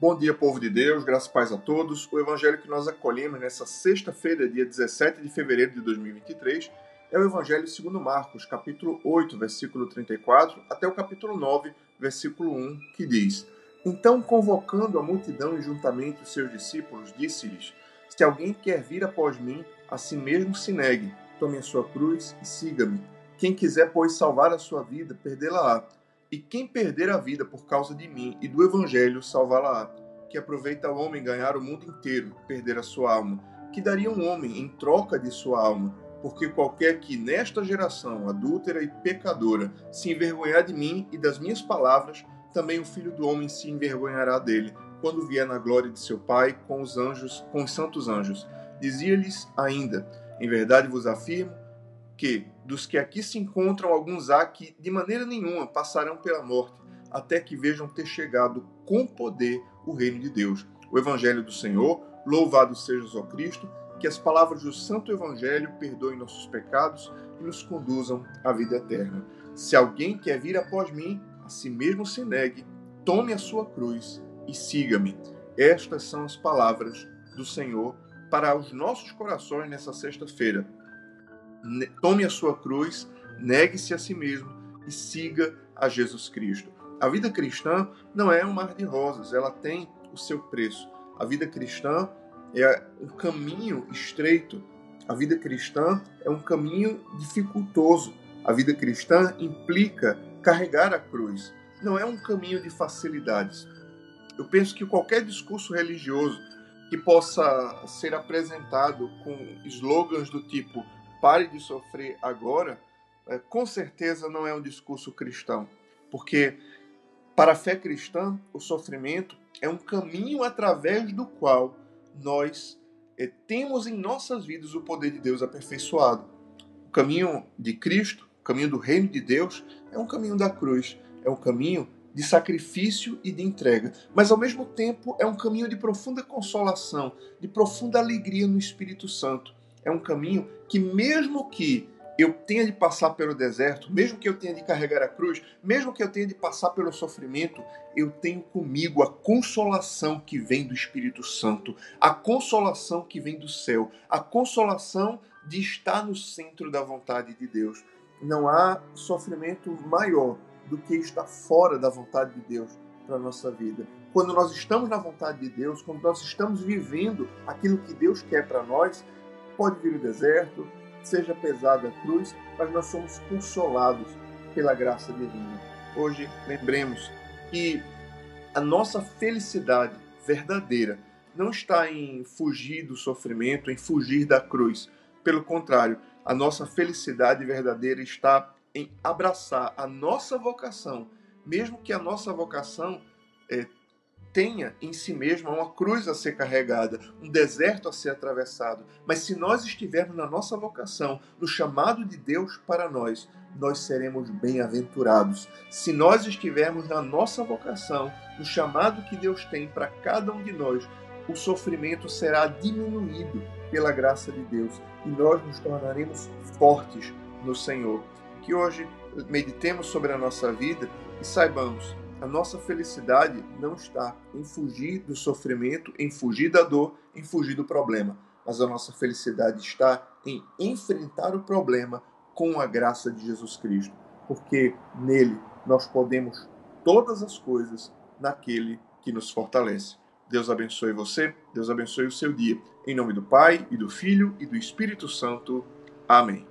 Bom dia, povo de Deus, graças e paz a todos. O evangelho que nós acolhemos nessa sexta-feira, dia 17 de fevereiro de 2023, é o evangelho segundo Marcos, capítulo 8, versículo 34, até o capítulo 9, versículo 1, que diz: Então, convocando a multidão e juntamente os seus discípulos, disse-lhes: Se alguém quer vir após mim, a si mesmo se negue, tome a sua cruz e siga-me. Quem quiser, pois, salvar a sua vida, perdê-la-á e quem perder a vida por causa de mim e do Evangelho, salvá-la-á. Que aproveita o homem ganhar o mundo inteiro, perder a sua alma. Que daria um homem em troca de sua alma? Porque qualquer que nesta geração adúltera e pecadora se envergonhar de mim e das minhas palavras, também o Filho do Homem se envergonhará dele, quando vier na glória de seu Pai com os anjos, com os santos anjos. Dizia-lhes ainda: Em verdade vos afirmo que dos que aqui se encontram, alguns há que de maneira nenhuma passarão pela morte, até que vejam ter chegado com poder o reino de Deus. O Evangelho do Senhor, louvado seja o Cristo, que as palavras do Santo Evangelho perdoem nossos pecados e nos conduzam à vida eterna. Se alguém quer vir após mim, a si mesmo se negue, tome a sua cruz e siga-me. Estas são as palavras do Senhor para os nossos corações nessa sexta-feira tome a sua cruz, negue-se a si mesmo e siga a Jesus Cristo. A vida cristã não é um mar de rosas, ela tem o seu preço. A vida cristã é um caminho estreito. A vida cristã é um caminho dificultoso. A vida cristã implica carregar a cruz. Não é um caminho de facilidades. Eu penso que qualquer discurso religioso que possa ser apresentado com slogans do tipo pare de sofrer agora, é, com certeza não é um discurso cristão, porque para a fé cristã, o sofrimento é um caminho através do qual nós é, temos em nossas vidas o poder de Deus aperfeiçoado. O caminho de Cristo, o caminho do reino de Deus, é um caminho da cruz, é um caminho de sacrifício e de entrega, mas ao mesmo tempo é um caminho de profunda consolação, de profunda alegria no Espírito Santo é um caminho que, mesmo que eu tenha de passar pelo deserto, mesmo que eu tenha de carregar a cruz, mesmo que eu tenha de passar pelo sofrimento, eu tenho comigo a consolação que vem do Espírito Santo, a consolação que vem do céu, a consolação de estar no centro da vontade de Deus. Não há sofrimento maior do que estar fora da vontade de Deus para a nossa vida. Quando nós estamos na vontade de Deus, quando nós estamos vivendo aquilo que Deus quer para nós, Pode vir o deserto, seja pesada a cruz, mas nós somos consolados pela graça divina. Hoje, lembremos que a nossa felicidade verdadeira não está em fugir do sofrimento, em fugir da cruz. Pelo contrário, a nossa felicidade verdadeira está em abraçar a nossa vocação, mesmo que a nossa vocação é, tenha em si mesma uma cruz a ser carregada, um deserto a ser atravessado. Mas se nós estivermos na nossa vocação, no chamado de Deus para nós, nós seremos bem-aventurados. Se nós estivermos na nossa vocação, no chamado que Deus tem para cada um de nós, o sofrimento será diminuído pela graça de Deus e nós nos tornaremos fortes no Senhor. Que hoje meditemos sobre a nossa vida e saibamos a nossa felicidade não está em fugir do sofrimento, em fugir da dor, em fugir do problema, mas a nossa felicidade está em enfrentar o problema com a graça de Jesus Cristo, porque nele nós podemos todas as coisas naquele que nos fortalece. Deus abençoe você, Deus abençoe o seu dia. Em nome do Pai, e do Filho e do Espírito Santo. Amém.